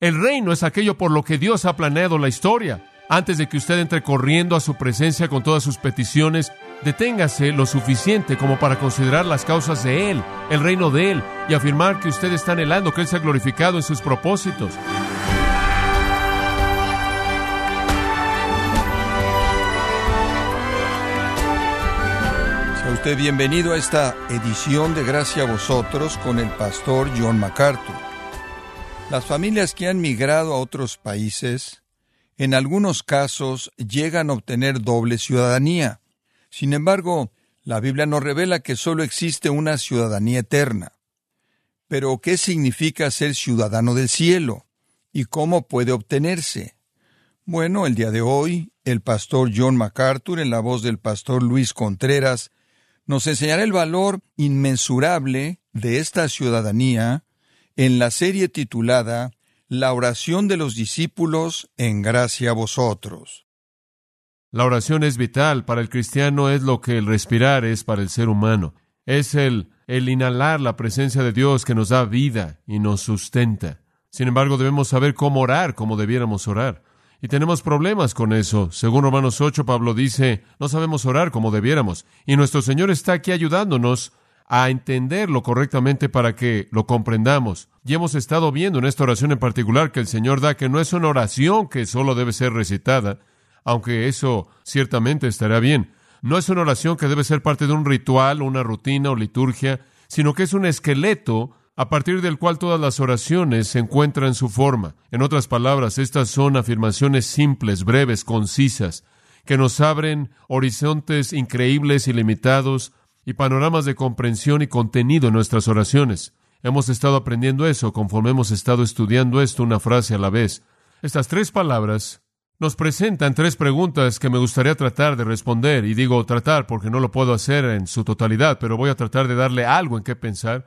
El reino es aquello por lo que Dios ha planeado la historia. Antes de que usted entre corriendo a su presencia con todas sus peticiones, deténgase lo suficiente como para considerar las causas de Él, el reino de Él, y afirmar que usted está anhelando que Él sea glorificado en sus propósitos. Sea usted bienvenido a esta edición de Gracia a vosotros con el pastor John MacArthur. Las familias que han migrado a otros países, en algunos casos, llegan a obtener doble ciudadanía. Sin embargo, la Biblia nos revela que solo existe una ciudadanía eterna. Pero, ¿qué significa ser ciudadano del cielo? ¿Y cómo puede obtenerse? Bueno, el día de hoy, el pastor John MacArthur, en la voz del pastor Luis Contreras, nos enseñará el valor inmensurable de esta ciudadanía en la serie titulada La oración de los discípulos en gracia a vosotros. La oración es vital. Para el cristiano es lo que el respirar es para el ser humano. Es el, el inhalar la presencia de Dios que nos da vida y nos sustenta. Sin embargo, debemos saber cómo orar, como debiéramos orar. Y tenemos problemas con eso. Según Romanos 8, Pablo dice, no sabemos orar como debiéramos. Y nuestro Señor está aquí ayudándonos a entenderlo correctamente para que lo comprendamos. Y hemos estado viendo en esta oración en particular que el Señor da que no es una oración que solo debe ser recitada, aunque eso ciertamente estará bien. No es una oración que debe ser parte de un ritual, una rutina o liturgia, sino que es un esqueleto a partir del cual todas las oraciones se encuentran su forma. En otras palabras, estas son afirmaciones simples, breves, concisas, que nos abren horizontes increíbles y limitados y panoramas de comprensión y contenido en nuestras oraciones. Hemos estado aprendiendo eso conforme hemos estado estudiando esto una frase a la vez. Estas tres palabras nos presentan tres preguntas que me gustaría tratar de responder, y digo tratar porque no lo puedo hacer en su totalidad, pero voy a tratar de darle algo en qué pensar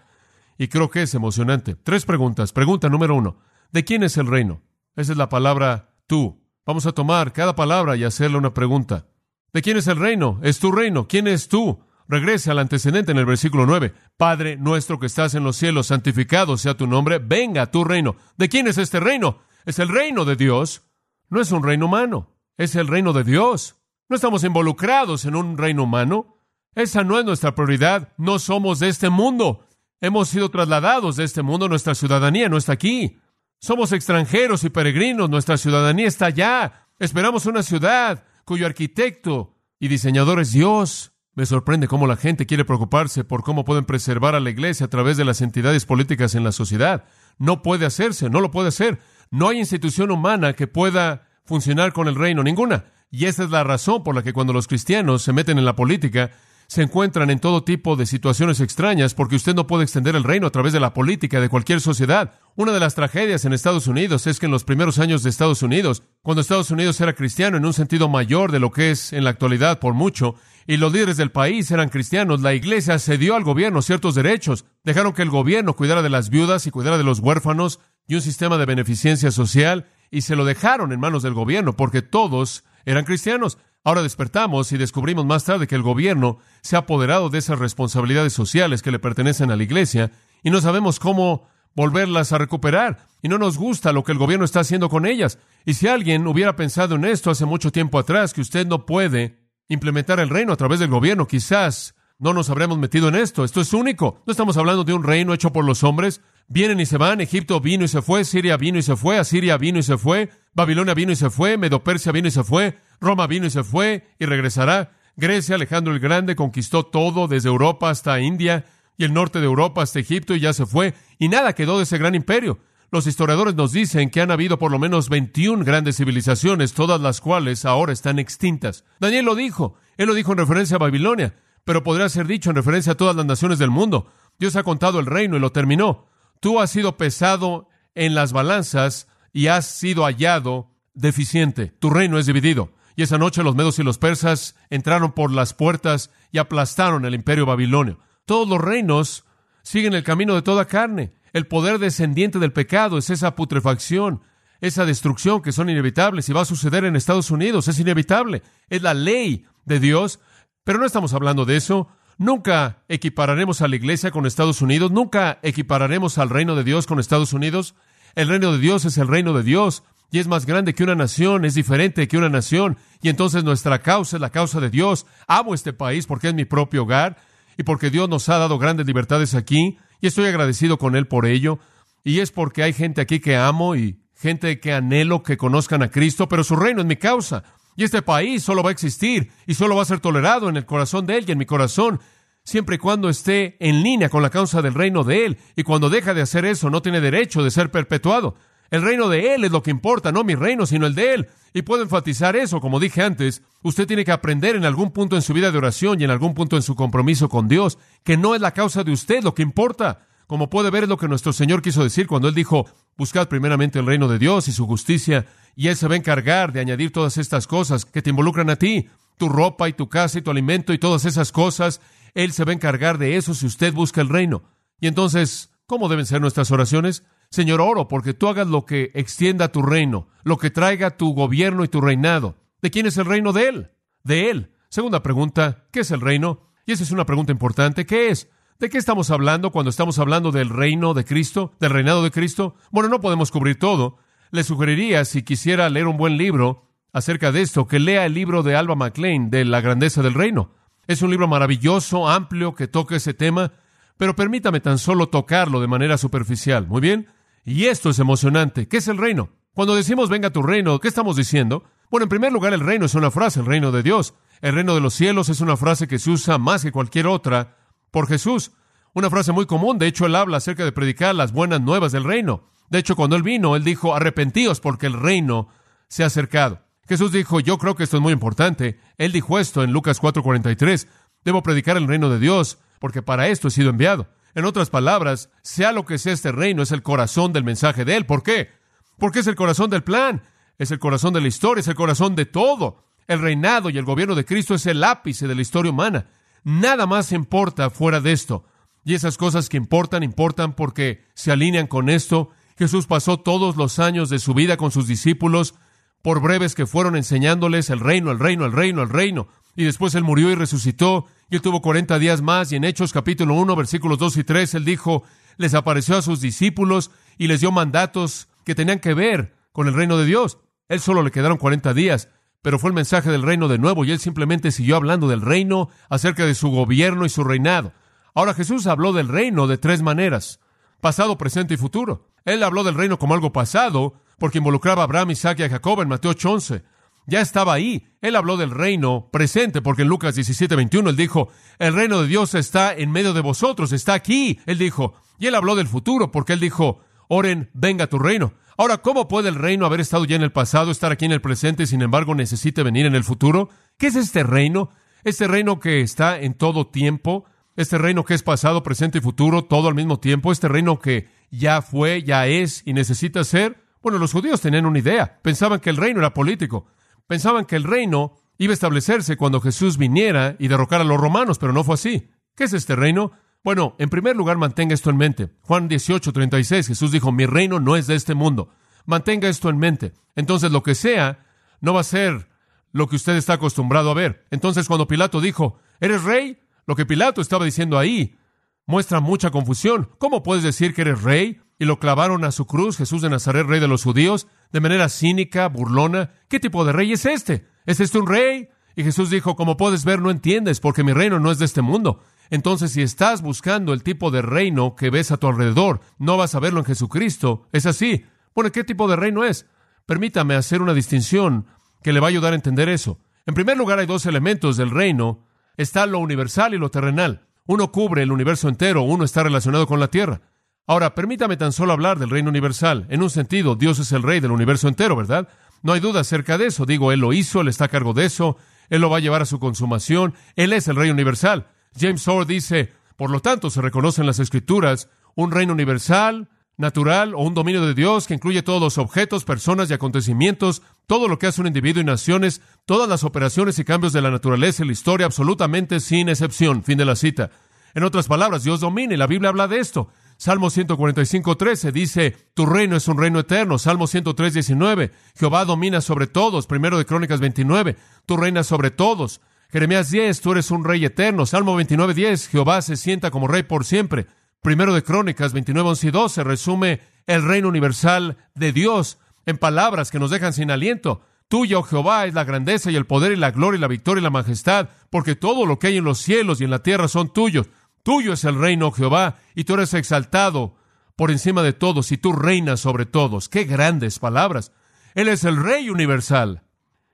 y creo que es emocionante. Tres preguntas. Pregunta número uno. ¿De quién es el reino? Esa es la palabra tú. Vamos a tomar cada palabra y hacerle una pregunta. ¿De quién es el reino? Es tu reino. ¿Quién es tú? Regrese al antecedente en el versículo 9. Padre nuestro que estás en los cielos, santificado sea tu nombre, venga tu reino. ¿De quién es este reino? Es el reino de Dios. No es un reino humano, es el reino de Dios. No estamos involucrados en un reino humano. Esa no es nuestra prioridad. No somos de este mundo. Hemos sido trasladados de este mundo, nuestra ciudadanía no está aquí. Somos extranjeros y peregrinos, nuestra ciudadanía está allá. Esperamos una ciudad cuyo arquitecto y diseñador es Dios. Me sorprende cómo la gente quiere preocuparse por cómo pueden preservar a la iglesia a través de las entidades políticas en la sociedad. No puede hacerse, no lo puede hacer. No hay institución humana que pueda funcionar con el reino, ninguna. Y esa es la razón por la que cuando los cristianos se meten en la política, se encuentran en todo tipo de situaciones extrañas porque usted no puede extender el reino a través de la política de cualquier sociedad. Una de las tragedias en Estados Unidos es que en los primeros años de Estados Unidos, cuando Estados Unidos era cristiano en un sentido mayor de lo que es en la actualidad por mucho, y los líderes del país eran cristianos, la iglesia cedió al gobierno ciertos derechos, dejaron que el gobierno cuidara de las viudas y cuidara de los huérfanos y un sistema de beneficencia social, y se lo dejaron en manos del gobierno porque todos eran cristianos. Ahora despertamos y descubrimos más tarde que el gobierno se ha apoderado de esas responsabilidades sociales que le pertenecen a la iglesia y no sabemos cómo volverlas a recuperar y no nos gusta lo que el gobierno está haciendo con ellas. Y si alguien hubiera pensado en esto hace mucho tiempo atrás, que usted no puede implementar el reino a través del gobierno, quizás no nos habremos metido en esto. Esto es único. No estamos hablando de un reino hecho por los hombres. Vienen y se van. Egipto vino y se fue. Siria vino y se fue. Asiria vino y se fue. Babilonia vino y se fue. Medopersia vino y se fue. Roma vino y se fue y regresará. Grecia, Alejandro el Grande, conquistó todo desde Europa hasta India y el norte de Europa hasta Egipto y ya se fue. Y nada quedó de ese gran imperio. Los historiadores nos dicen que han habido por lo menos 21 grandes civilizaciones, todas las cuales ahora están extintas. Daniel lo dijo. Él lo dijo en referencia a Babilonia pero podría ser dicho en referencia a todas las naciones del mundo. Dios ha contado el reino y lo terminó. Tú has sido pesado en las balanzas y has sido hallado deficiente. Tu reino es dividido. Y esa noche los medos y los persas entraron por las puertas y aplastaron el imperio babilonio. Todos los reinos siguen el camino de toda carne. El poder descendiente del pecado es esa putrefacción, esa destrucción que son inevitables y va a suceder en Estados Unidos. Es inevitable. Es la ley de Dios pero no estamos hablando de eso. Nunca equipararemos a la iglesia con Estados Unidos, nunca equipararemos al reino de Dios con Estados Unidos. El reino de Dios es el reino de Dios y es más grande que una nación, es diferente que una nación. Y entonces nuestra causa es la causa de Dios. Amo este país porque es mi propio hogar y porque Dios nos ha dado grandes libertades aquí y estoy agradecido con Él por ello. Y es porque hay gente aquí que amo y gente que anhelo que conozcan a Cristo, pero su reino es mi causa. Y este país solo va a existir y solo va a ser tolerado en el corazón de Él y en mi corazón, siempre y cuando esté en línea con la causa del reino de Él. Y cuando deja de hacer eso, no tiene derecho de ser perpetuado. El reino de Él es lo que importa, no mi reino, sino el de Él. Y puedo enfatizar eso, como dije antes, usted tiene que aprender en algún punto en su vida de oración y en algún punto en su compromiso con Dios, que no es la causa de usted lo que importa. Como puede ver, es lo que nuestro Señor quiso decir cuando Él dijo, buscad primeramente el reino de Dios y su justicia, y Él se va a encargar de añadir todas estas cosas que te involucran a ti, tu ropa y tu casa y tu alimento y todas esas cosas. Él se va a encargar de eso si usted busca el reino. Y entonces, ¿cómo deben ser nuestras oraciones? Señor, oro porque tú hagas lo que extienda tu reino, lo que traiga tu gobierno y tu reinado. ¿De quién es el reino de Él? De Él. Segunda pregunta, ¿qué es el reino? Y esa es una pregunta importante. ¿Qué es? ¿De qué estamos hablando cuando estamos hablando del reino de Cristo, del reinado de Cristo? Bueno, no podemos cubrir todo. Le sugeriría, si quisiera leer un buen libro acerca de esto, que lea el libro de Alba McLean de La grandeza del reino. Es un libro maravilloso, amplio, que toca ese tema, pero permítame tan solo tocarlo de manera superficial. Muy bien. Y esto es emocionante. ¿Qué es el reino? Cuando decimos venga tu reino, ¿qué estamos diciendo? Bueno, en primer lugar, el reino es una frase, el reino de Dios. El reino de los cielos es una frase que se usa más que cualquier otra por Jesús. Una frase muy común, de hecho, él habla acerca de predicar las buenas nuevas del reino. De hecho, cuando él vino, él dijo, arrepentíos porque el reino se ha acercado. Jesús dijo, yo creo que esto es muy importante. Él dijo esto en Lucas 4:43, debo predicar el reino de Dios porque para esto he sido enviado. En otras palabras, sea lo que sea este reino, es el corazón del mensaje de Él. ¿Por qué? Porque es el corazón del plan, es el corazón de la historia, es el corazón de todo. El reinado y el gobierno de Cristo es el ápice de la historia humana. Nada más importa fuera de esto. Y esas cosas que importan, importan porque se alinean con esto. Jesús pasó todos los años de su vida con sus discípulos, por breves que fueron enseñándoles el reino, el reino, el reino, el reino. Y después Él murió y resucitó y él tuvo 40 días más y en Hechos capítulo 1 versículos 2 y 3 él dijo, les apareció a sus discípulos y les dio mandatos que tenían que ver con el reino de Dios. Él solo le quedaron 40 días, pero fue el mensaje del reino de nuevo y él simplemente siguió hablando del reino, acerca de su gobierno y su reinado. Ahora Jesús habló del reino de tres maneras, pasado, presente y futuro. Él habló del reino como algo pasado, porque involucraba a Abraham, Isaac y a Jacob en Mateo 11 ya estaba ahí. Él habló del reino presente, porque en Lucas 17, 21 él dijo, el reino de Dios está en medio de vosotros, está aquí. Él dijo, y él habló del futuro, porque él dijo, oren, venga tu reino. Ahora, ¿cómo puede el reino haber estado ya en el pasado, estar aquí en el presente y sin embargo necesite venir en el futuro? ¿Qué es este reino? Este reino que está en todo tiempo, este reino que es pasado, presente y futuro, todo al mismo tiempo, este reino que ya fue, ya es y necesita ser. Bueno, los judíos tenían una idea, pensaban que el reino era político. Pensaban que el reino iba a establecerse cuando Jesús viniera y derrocara a los romanos, pero no fue así. ¿Qué es este reino? Bueno, en primer lugar, mantenga esto en mente. Juan 18, 36, Jesús dijo, mi reino no es de este mundo. Mantenga esto en mente. Entonces, lo que sea, no va a ser lo que usted está acostumbrado a ver. Entonces, cuando Pilato dijo, ¿eres rey? Lo que Pilato estaba diciendo ahí muestra mucha confusión. ¿Cómo puedes decir que eres rey? Y lo clavaron a su cruz, Jesús de Nazaret, rey de los judíos de manera cínica, burlona. ¿Qué tipo de rey es este? ¿Es este un rey? Y Jesús dijo, como puedes ver, no entiendes, porque mi reino no es de este mundo. Entonces, si estás buscando el tipo de reino que ves a tu alrededor, no vas a verlo en Jesucristo. Es así. Bueno, ¿qué tipo de reino es? Permítame hacer una distinción que le va a ayudar a entender eso. En primer lugar, hay dos elementos del reino. Está lo universal y lo terrenal. Uno cubre el universo entero, uno está relacionado con la tierra. Ahora, permítame tan solo hablar del reino universal. En un sentido, Dios es el rey del universo entero, ¿verdad? No hay duda acerca de eso. Digo, Él lo hizo, Él está a cargo de eso, Él lo va a llevar a su consumación, Él es el rey universal. James Orr dice, por lo tanto, se reconoce en las Escrituras un reino universal, natural o un dominio de Dios que incluye todos los objetos, personas y acontecimientos, todo lo que hace un individuo y naciones, todas las operaciones y cambios de la naturaleza y la historia, absolutamente sin excepción. Fin de la cita. En otras palabras, Dios domina y la Biblia habla de esto. Salmo 145, 13 dice, tu reino es un reino eterno. Salmo 103, 19, Jehová domina sobre todos. Primero de Crónicas 29, tú reinas sobre todos. Jeremías 10, tú eres un rey eterno. Salmo 29, 10, Jehová se sienta como rey por siempre. Primero de Crónicas 29, 11 y 12 resume el reino universal de Dios en palabras que nos dejan sin aliento. Tuyo, oh Jehová, es la grandeza y el poder y la gloria y la victoria y la majestad, porque todo lo que hay en los cielos y en la tierra son tuyos. Tuyo es el reino, Jehová, y tú eres exaltado por encima de todos, y tú reinas sobre todos. Qué grandes palabras. Él es el Rey universal,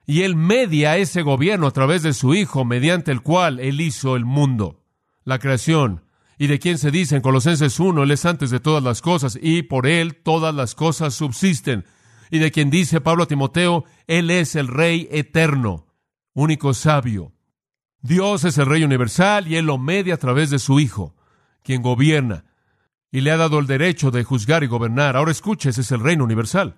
y Él media ese gobierno a través de su Hijo, mediante el cual Él hizo el mundo, la creación, y de quien se dice en Colosenses 1, Él es antes de todas las cosas, y por Él todas las cosas subsisten y de quien dice Pablo a Timoteo, Él es el Rey eterno, único sabio. Dios es el Rey universal y Él lo media a través de su Hijo, quien gobierna y le ha dado el derecho de juzgar y gobernar. Ahora escuche, ese es el reino universal.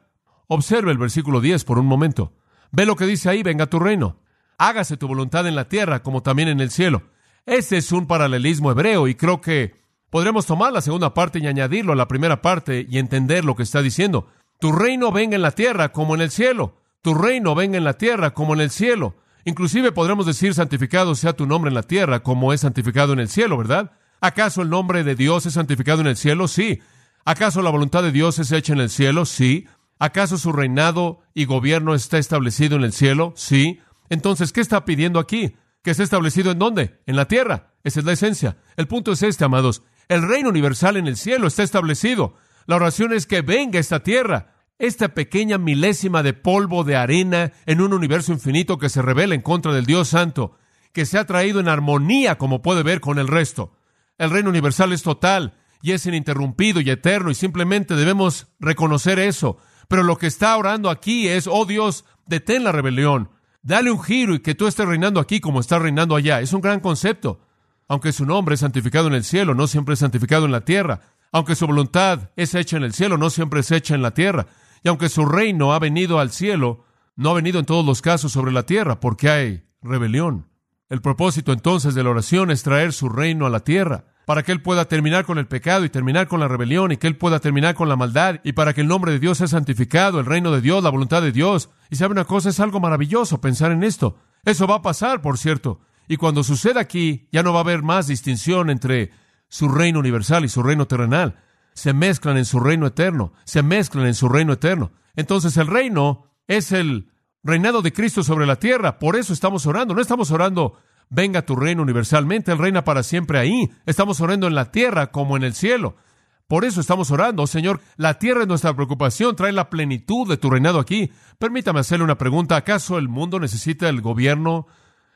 Observe el versículo 10 por un momento. Ve lo que dice ahí, venga tu reino. Hágase tu voluntad en la tierra como también en el cielo. Ese es un paralelismo hebreo y creo que podremos tomar la segunda parte y añadirlo a la primera parte y entender lo que está diciendo. Tu reino venga en la tierra como en el cielo. Tu reino venga en la tierra como en el cielo. Inclusive podremos decir santificado sea tu nombre en la tierra como es santificado en el cielo, ¿verdad? ¿Acaso el nombre de Dios es santificado en el cielo? Sí. ¿Acaso la voluntad de Dios es hecha en el cielo? Sí. ¿Acaso su reinado y gobierno está establecido en el cielo? Sí. Entonces, ¿qué está pidiendo aquí? ¿Que esté establecido en dónde? En la tierra. Esa es la esencia. El punto es este, amados. El reino universal en el cielo está establecido. La oración es que venga esta tierra, esta pequeña milésima de polvo de arena en un universo infinito que se revela en contra del Dios Santo, que se ha traído en armonía, como puede ver, con el resto. El reino universal es total y es ininterrumpido y eterno y simplemente debemos reconocer eso. Pero lo que está orando aquí es, oh Dios, detén la rebelión, dale un giro y que tú estés reinando aquí como estás reinando allá. Es un gran concepto. Aunque su nombre es santificado en el cielo, no siempre es santificado en la tierra. Aunque su voluntad es hecha en el cielo, no siempre es hecha en la tierra. Y aunque su reino ha venido al cielo, no ha venido en todos los casos sobre la tierra, porque hay rebelión. El propósito entonces de la oración es traer su reino a la tierra, para que Él pueda terminar con el pecado y terminar con la rebelión y que Él pueda terminar con la maldad y para que el nombre de Dios sea santificado, el reino de Dios, la voluntad de Dios. Y sabe una cosa, es algo maravilloso pensar en esto. Eso va a pasar, por cierto. Y cuando suceda aquí, ya no va a haber más distinción entre su reino universal y su reino terrenal. Se mezclan en su reino eterno, se mezclan en su reino eterno. Entonces el reino es el reinado de Cristo sobre la tierra. Por eso estamos orando. No estamos orando, venga tu reino universalmente. Él reina para siempre ahí. Estamos orando en la tierra como en el cielo. Por eso estamos orando, Señor. La tierra es nuestra preocupación. Trae la plenitud de tu reinado aquí. Permítame hacerle una pregunta. ¿Acaso el mundo necesita el gobierno,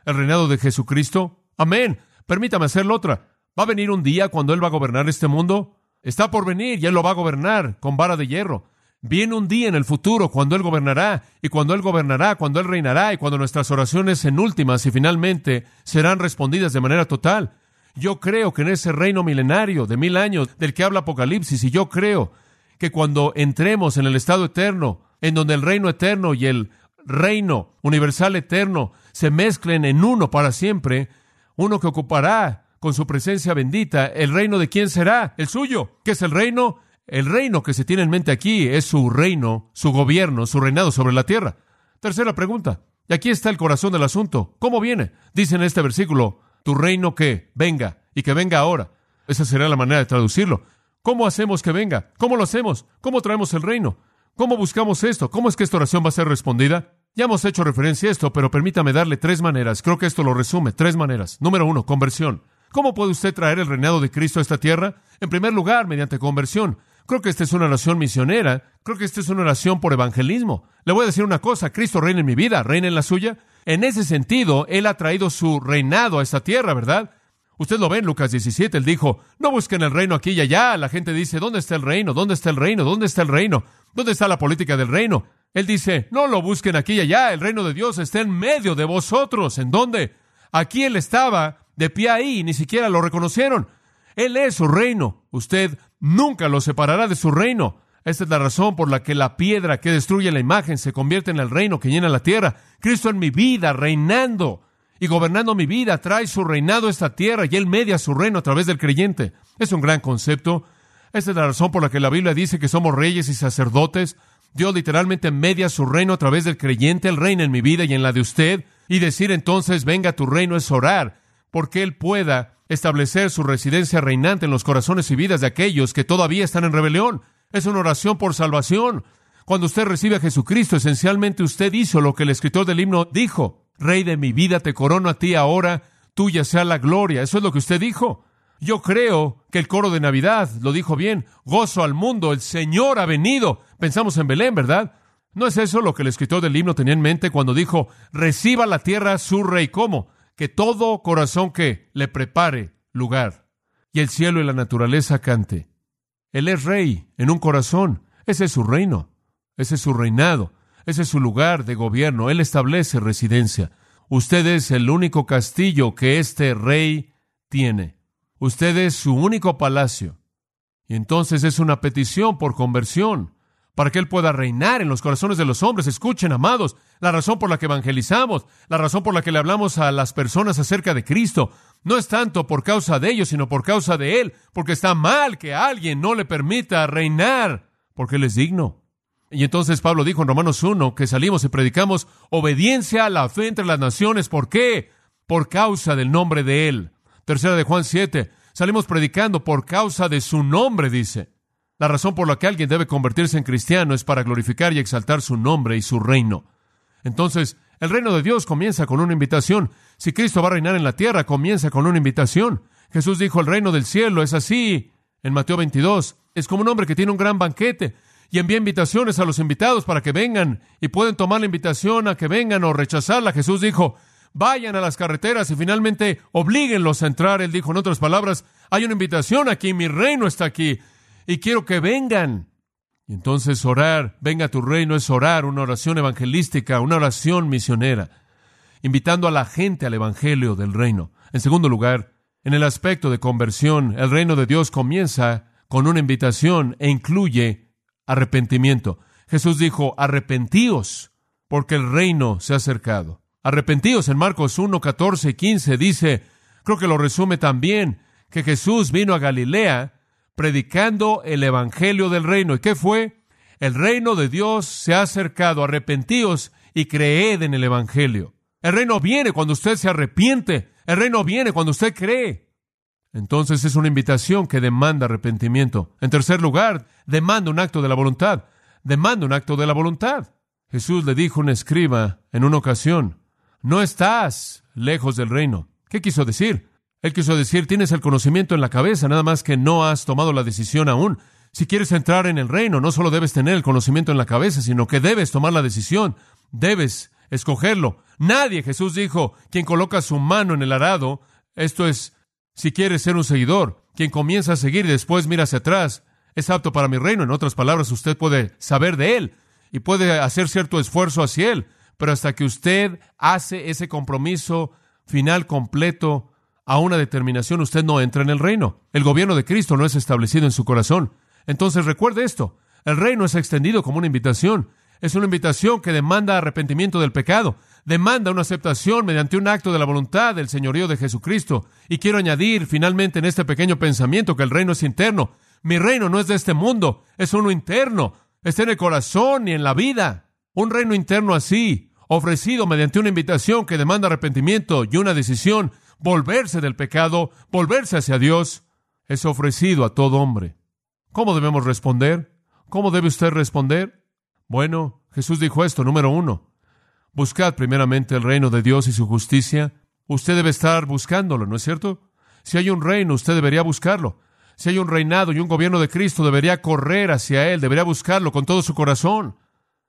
el reinado de Jesucristo? Amén. Permítame hacerle otra. ¿Va a venir un día cuando Él va a gobernar este mundo? Está por venir y Él lo va a gobernar con vara de hierro. Viene un día en el futuro cuando Él gobernará, y cuando Él gobernará, cuando Él reinará, y cuando nuestras oraciones en últimas y finalmente serán respondidas de manera total. Yo creo que en ese reino milenario de mil años del que habla Apocalipsis, y yo creo que cuando entremos en el estado eterno, en donde el reino eterno y el reino universal eterno se mezclen en uno para siempre, uno que ocupará con su presencia bendita, ¿el reino de quién será? El suyo. ¿Qué es el reino? El reino que se tiene en mente aquí es su reino, su gobierno, su reinado sobre la tierra. Tercera pregunta. Y aquí está el corazón del asunto. ¿Cómo viene? Dice en este versículo, tu reino que venga y que venga ahora. Esa será la manera de traducirlo. ¿Cómo hacemos que venga? ¿Cómo lo hacemos? ¿Cómo traemos el reino? ¿Cómo buscamos esto? ¿Cómo es que esta oración va a ser respondida? Ya hemos hecho referencia a esto, pero permítame darle tres maneras. Creo que esto lo resume. Tres maneras. Número uno, conversión. ¿Cómo puede usted traer el reinado de Cristo a esta tierra? En primer lugar, mediante conversión. Creo que esta es una oración misionera. Creo que esta es una oración por evangelismo. Le voy a decir una cosa. Cristo reina en mi vida, reina en la suya. En ese sentido, Él ha traído su reinado a esta tierra, ¿verdad? Usted lo ve en Lucas 17. Él dijo, no busquen el reino aquí y allá. La gente dice, ¿dónde está el reino? ¿Dónde está el reino? ¿Dónde está el reino? ¿Dónde está la política del reino? Él dice, no lo busquen aquí y allá. El reino de Dios está en medio de vosotros. ¿En dónde? Aquí Él estaba de pie ahí ni siquiera lo reconocieron. Él es su reino. Usted nunca lo separará de su reino. Esta es la razón por la que la piedra que destruye la imagen se convierte en el reino que llena la tierra. Cristo en mi vida, reinando y gobernando mi vida, trae su reinado a esta tierra y Él media su reino a través del creyente. Es un gran concepto. Esta es la razón por la que la Biblia dice que somos reyes y sacerdotes. Dios literalmente media su reino a través del creyente. Él reina en mi vida y en la de usted. Y decir entonces, venga tu reino es orar porque Él pueda establecer su residencia reinante en los corazones y vidas de aquellos que todavía están en rebelión. Es una oración por salvación. Cuando usted recibe a Jesucristo, esencialmente usted hizo lo que el escritor del himno dijo. Rey de mi vida, te corono a ti ahora, tuya sea la gloria. Eso es lo que usted dijo. Yo creo que el coro de Navidad lo dijo bien. Gozo al mundo, el Señor ha venido. Pensamos en Belén, ¿verdad? ¿No es eso lo que el escritor del himno tenía en mente cuando dijo, reciba la tierra su rey? ¿Cómo? Que todo corazón que le prepare lugar y el cielo y la naturaleza cante. Él es rey en un corazón. Ese es su reino. Ese es su reinado. Ese es su lugar de gobierno. Él establece residencia. Usted es el único castillo que este rey tiene. Usted es su único palacio. Y entonces es una petición por conversión, para que Él pueda reinar en los corazones de los hombres. Escuchen, amados, la razón por la que evangelizamos, la razón por la que le hablamos a las personas acerca de Cristo, no es tanto por causa de ellos, sino por causa de Él, porque está mal que alguien no le permita reinar, porque Él es digno. Y entonces Pablo dijo en Romanos 1 que salimos y predicamos obediencia a la fe entre las naciones. ¿Por qué? Por causa del nombre de Él. Tercera de Juan 7. Salimos predicando por causa de su nombre, dice. La razón por la que alguien debe convertirse en cristiano es para glorificar y exaltar su nombre y su reino. Entonces, el reino de Dios comienza con una invitación. Si Cristo va a reinar en la tierra, comienza con una invitación. Jesús dijo, el reino del cielo es así. En Mateo 22, es como un hombre que tiene un gran banquete y envía invitaciones a los invitados para que vengan y pueden tomar la invitación a que vengan o rechazarla. Jesús dijo, vayan a las carreteras y finalmente oblíguenlos a entrar. Él dijo, en otras palabras, hay una invitación aquí, mi reino está aquí y quiero que vengan. Y entonces orar, venga tu reino, es orar, una oración evangelística, una oración misionera, invitando a la gente al evangelio del reino. En segundo lugar, en el aspecto de conversión, el reino de Dios comienza con una invitación e incluye arrepentimiento. Jesús dijo, arrepentíos, porque el reino se ha acercado. Arrepentíos en Marcos 1, 14 y 15 dice, creo que lo resume también, que Jesús vino a Galilea predicando el evangelio del reino. ¿Y qué fue? El reino de Dios se ha acercado, arrepentíos y creed en el evangelio. El reino viene cuando usted se arrepiente, el reino viene cuando usted cree. Entonces es una invitación que demanda arrepentimiento. En tercer lugar, demanda un acto de la voluntad. Demanda un acto de la voluntad. Jesús le dijo a un escriba en una ocasión, no estás lejos del reino. ¿Qué quiso decir? Él quiso decir, tienes el conocimiento en la cabeza, nada más que no has tomado la decisión aún. Si quieres entrar en el reino, no solo debes tener el conocimiento en la cabeza, sino que debes tomar la decisión, debes escogerlo. Nadie, Jesús dijo, quien coloca su mano en el arado, esto es si quieres ser un seguidor, quien comienza a seguir y después mira hacia atrás, es apto para mi reino. En otras palabras, usted puede saber de él y puede hacer cierto esfuerzo hacia él, pero hasta que usted hace ese compromiso final completo a una determinación, usted no entra en el reino. El gobierno de Cristo no es establecido en su corazón. Entonces recuerde esto, el reino es extendido como una invitación. Es una invitación que demanda arrepentimiento del pecado demanda una aceptación mediante un acto de la voluntad del señorío de Jesucristo. Y quiero añadir finalmente en este pequeño pensamiento que el reino es interno. Mi reino no es de este mundo, es uno interno. Está en el corazón y en la vida. Un reino interno así, ofrecido mediante una invitación que demanda arrepentimiento y una decisión, volverse del pecado, volverse hacia Dios, es ofrecido a todo hombre. ¿Cómo debemos responder? ¿Cómo debe usted responder? Bueno, Jesús dijo esto, número uno, Buscad primeramente el reino de Dios y su justicia. Usted debe estar buscándolo, ¿no es cierto? Si hay un reino, usted debería buscarlo. Si hay un reinado y un gobierno de Cristo, debería correr hacia Él, debería buscarlo con todo su corazón.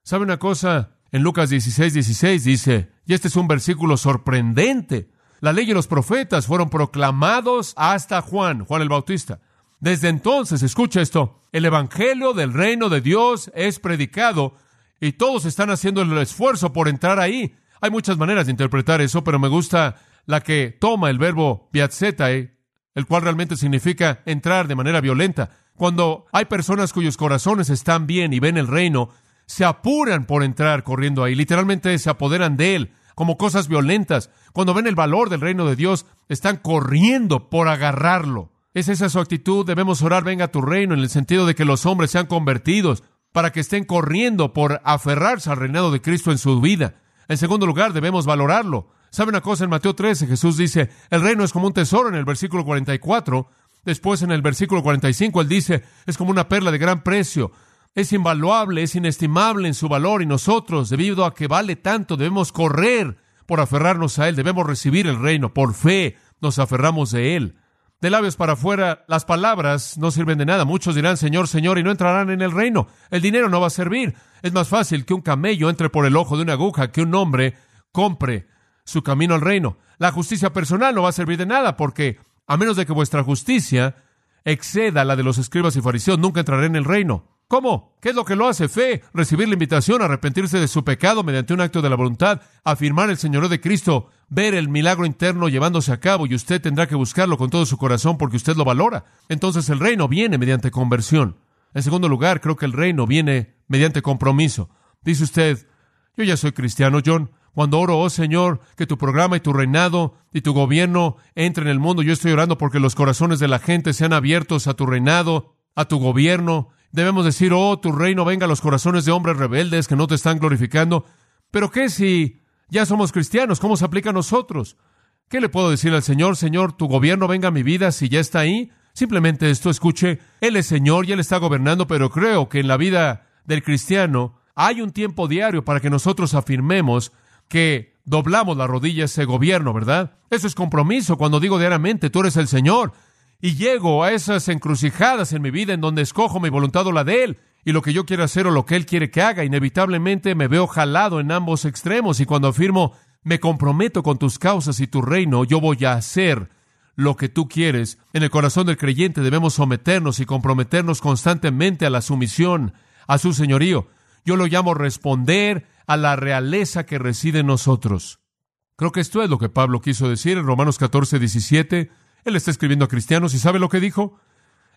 ¿Sabe una cosa? En Lucas 16, 16 dice, y este es un versículo sorprendente, la ley y los profetas fueron proclamados hasta Juan, Juan el Bautista. Desde entonces, escucha esto, el Evangelio del reino de Dios es predicado y todos están haciendo el esfuerzo por entrar ahí. Hay muchas maneras de interpretar eso, pero me gusta la que toma el verbo piazzetae, el cual realmente significa entrar de manera violenta. Cuando hay personas cuyos corazones están bien y ven el reino, se apuran por entrar corriendo ahí, literalmente se apoderan de él como cosas violentas. Cuando ven el valor del reino de Dios, están corriendo por agarrarlo. ¿Es esa su actitud? Debemos orar, venga tu reino, en el sentido de que los hombres sean convertidos, para que estén corriendo por aferrarse al reinado de Cristo en su vida. En segundo lugar, debemos valorarlo. ¿Sabe una cosa? En Mateo 13 Jesús dice, el reino es como un tesoro en el versículo 44. Después en el versículo 45 él dice, es como una perla de gran precio. Es invaluable, es inestimable en su valor y nosotros, debido a que vale tanto, debemos correr por aferrarnos a él, debemos recibir el reino. Por fe nos aferramos de él. De labios para afuera, las palabras no sirven de nada. Muchos dirán Señor, Señor, y no entrarán en el reino. El dinero no va a servir. Es más fácil que un camello entre por el ojo de una aguja que un hombre compre su camino al reino. La justicia personal no va a servir de nada porque, a menos de que vuestra justicia exceda la de los escribas y fariseos, nunca entraré en el reino. ¿Cómo? ¿Qué es lo que lo hace? Fe, recibir la invitación, arrepentirse de su pecado mediante un acto de la voluntad, afirmar el Señor de Cristo, ver el milagro interno llevándose a cabo y usted tendrá que buscarlo con todo su corazón porque usted lo valora. Entonces el reino viene mediante conversión. En segundo lugar, creo que el reino viene mediante compromiso. Dice usted, yo ya soy cristiano, John. Cuando oro, oh Señor, que tu programa y tu reinado y tu gobierno entren en el mundo, yo estoy orando porque los corazones de la gente sean abiertos a tu reinado, a tu gobierno, Debemos decir, oh, tu reino venga a los corazones de hombres rebeldes que no te están glorificando. Pero ¿qué si ya somos cristianos? ¿Cómo se aplica a nosotros? ¿Qué le puedo decir al Señor? Señor, tu gobierno venga a mi vida si ya está ahí. Simplemente esto, escuche, Él es Señor y Él está gobernando, pero creo que en la vida del cristiano hay un tiempo diario para que nosotros afirmemos que doblamos la rodilla a ese gobierno, ¿verdad? Eso es compromiso cuando digo diariamente, tú eres el Señor y llego a esas encrucijadas en mi vida en donde escojo mi voluntad o la de Él, y lo que yo quiero hacer o lo que Él quiere que haga, inevitablemente me veo jalado en ambos extremos, y cuando afirmo, me comprometo con tus causas y tu reino, yo voy a hacer lo que tú quieres. En el corazón del creyente debemos someternos y comprometernos constantemente a la sumisión, a su señorío. Yo lo llamo responder a la realeza que reside en nosotros. Creo que esto es lo que Pablo quiso decir en Romanos 14, 17. Él está escribiendo a cristianos y ¿sabe lo que dijo?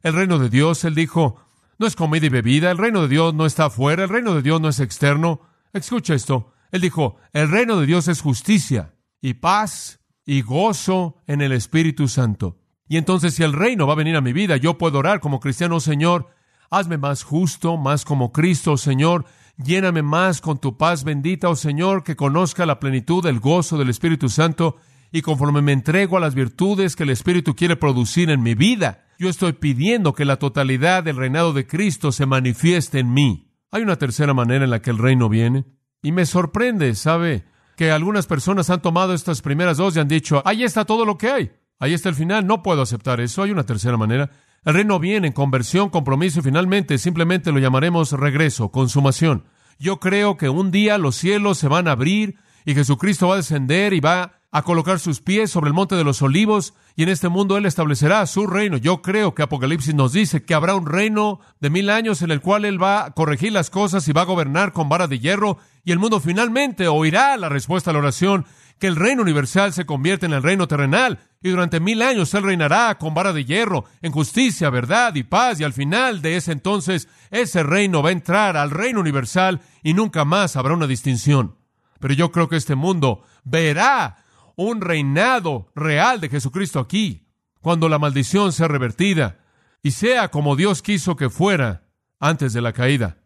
El reino de Dios, él dijo, no es comida y bebida, el reino de Dios no está afuera, el reino de Dios no es externo. Escucha esto, él dijo, el reino de Dios es justicia y paz y gozo en el Espíritu Santo. Y entonces si el reino va a venir a mi vida, yo puedo orar como cristiano, Señor, hazme más justo, más como Cristo, Señor, lléname más con tu paz bendita, oh Señor, que conozca la plenitud del gozo del Espíritu Santo y conforme me entrego a las virtudes que el Espíritu quiere producir en mi vida, yo estoy pidiendo que la totalidad del reinado de Cristo se manifieste en mí. Hay una tercera manera en la que el reino viene. Y me sorprende, ¿sabe? Que algunas personas han tomado estas primeras dos y han dicho, ahí está todo lo que hay. Ahí está el final. No puedo aceptar eso. Hay una tercera manera. El reino viene en conversión, compromiso y finalmente simplemente lo llamaremos regreso, consumación. Yo creo que un día los cielos se van a abrir y Jesucristo va a descender y va a colocar sus pies sobre el monte de los olivos y en este mundo Él establecerá su reino. Yo creo que Apocalipsis nos dice que habrá un reino de mil años en el cual Él va a corregir las cosas y va a gobernar con vara de hierro y el mundo finalmente oirá la respuesta a la oración que el reino universal se convierte en el reino terrenal y durante mil años Él reinará con vara de hierro en justicia, verdad y paz y al final de ese entonces ese reino va a entrar al reino universal y nunca más habrá una distinción. Pero yo creo que este mundo verá un reinado real de Jesucristo aquí, cuando la maldición sea revertida y sea como Dios quiso que fuera antes de la caída.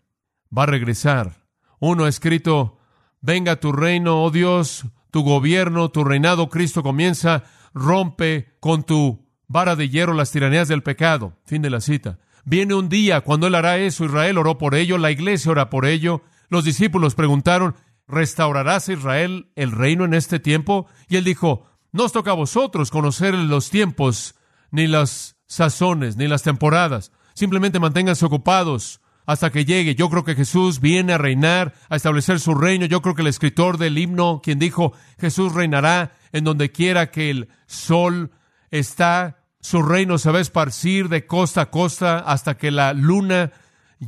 Va a regresar. Uno ha escrito, venga tu reino, oh Dios, tu gobierno, tu reinado, Cristo comienza, rompe con tu vara de hierro las tiranías del pecado. Fin de la cita. Viene un día cuando Él hará eso, Israel oró por ello, la iglesia ora por ello. Los discípulos preguntaron, ¿restaurarás a Israel el reino en este tiempo? Y él dijo, no os toca a vosotros conocer los tiempos, ni las sazones, ni las temporadas. Simplemente manténganse ocupados hasta que llegue. Yo creo que Jesús viene a reinar, a establecer su reino. Yo creo que el escritor del himno, quien dijo, Jesús reinará en donde quiera que el sol está, su reino se va a esparcir de costa a costa hasta que la luna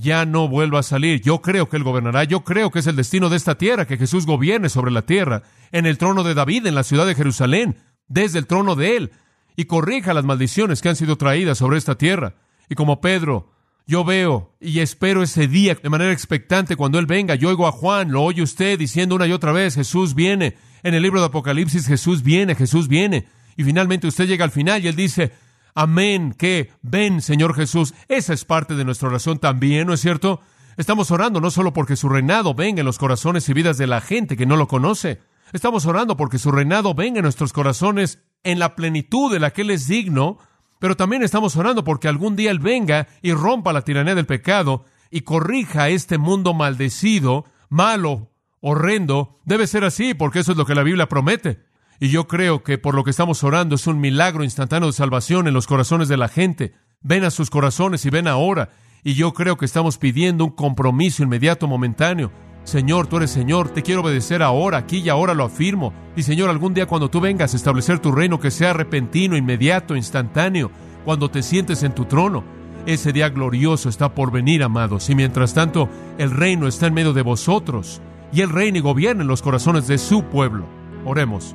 ya no vuelva a salir. Yo creo que Él gobernará. Yo creo que es el destino de esta tierra, que Jesús gobierne sobre la tierra, en el trono de David, en la ciudad de Jerusalén, desde el trono de Él, y corrija las maldiciones que han sido traídas sobre esta tierra. Y como Pedro, yo veo y espero ese día de manera expectante cuando Él venga. Yo oigo a Juan, lo oye usted diciendo una y otra vez, Jesús viene. En el libro de Apocalipsis, Jesús viene, Jesús viene. Y finalmente usted llega al final y Él dice, Amén, que ven, Señor Jesús. Esa es parte de nuestra oración también, ¿no es cierto? Estamos orando no solo porque su reinado venga en los corazones y vidas de la gente que no lo conoce. Estamos orando porque su reinado venga en nuestros corazones en la plenitud de la que Él es digno, pero también estamos orando porque algún día Él venga y rompa la tiranía del pecado y corrija este mundo maldecido, malo, horrendo. Debe ser así porque eso es lo que la Biblia promete. Y yo creo que por lo que estamos orando es un milagro instantáneo de salvación en los corazones de la gente. Ven a sus corazones y ven ahora. Y yo creo que estamos pidiendo un compromiso inmediato, momentáneo. Señor, tú eres Señor, te quiero obedecer ahora, aquí y ahora lo afirmo. Y Señor, algún día cuando tú vengas a establecer tu reino, que sea repentino, inmediato, instantáneo, cuando te sientes en tu trono. Ese día glorioso está por venir, amados. Y mientras tanto, el reino está en medio de vosotros. Y el reino y gobierna en los corazones de su pueblo. Oremos.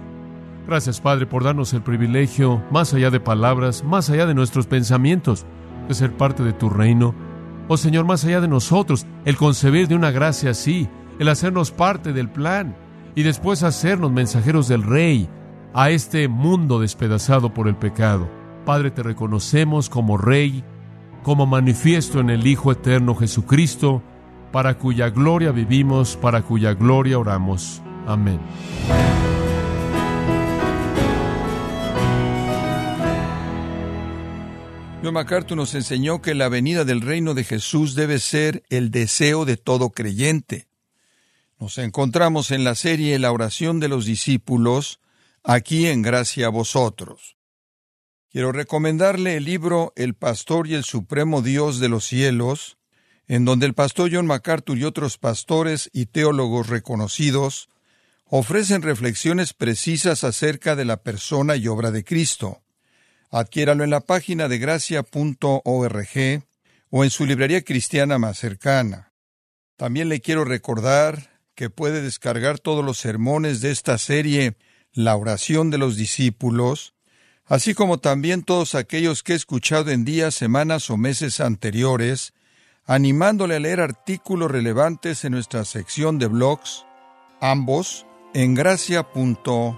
Gracias, Padre, por darnos el privilegio, más allá de palabras, más allá de nuestros pensamientos, de ser parte de tu reino. Oh Señor, más allá de nosotros, el concebir de una gracia así, el hacernos parte del plan y después hacernos mensajeros del Rey a este mundo despedazado por el pecado. Padre, te reconocemos como Rey, como manifiesto en el Hijo Eterno Jesucristo, para cuya gloria vivimos, para cuya gloria oramos. Amén. John MacArthur nos enseñó que la venida del reino de Jesús debe ser el deseo de todo creyente. Nos encontramos en la serie La oración de los discípulos, aquí en Gracia a vosotros. Quiero recomendarle el libro El Pastor y el Supremo Dios de los Cielos, en donde el pastor John MacArthur y otros pastores y teólogos reconocidos ofrecen reflexiones precisas acerca de la persona y obra de Cristo. Adquiéralo en la página de gracia.org o en su librería cristiana más cercana. También le quiero recordar que puede descargar todos los sermones de esta serie La oración de los discípulos, así como también todos aquellos que he escuchado en días, semanas o meses anteriores, animándole a leer artículos relevantes en nuestra sección de blogs, ambos en gracia.org.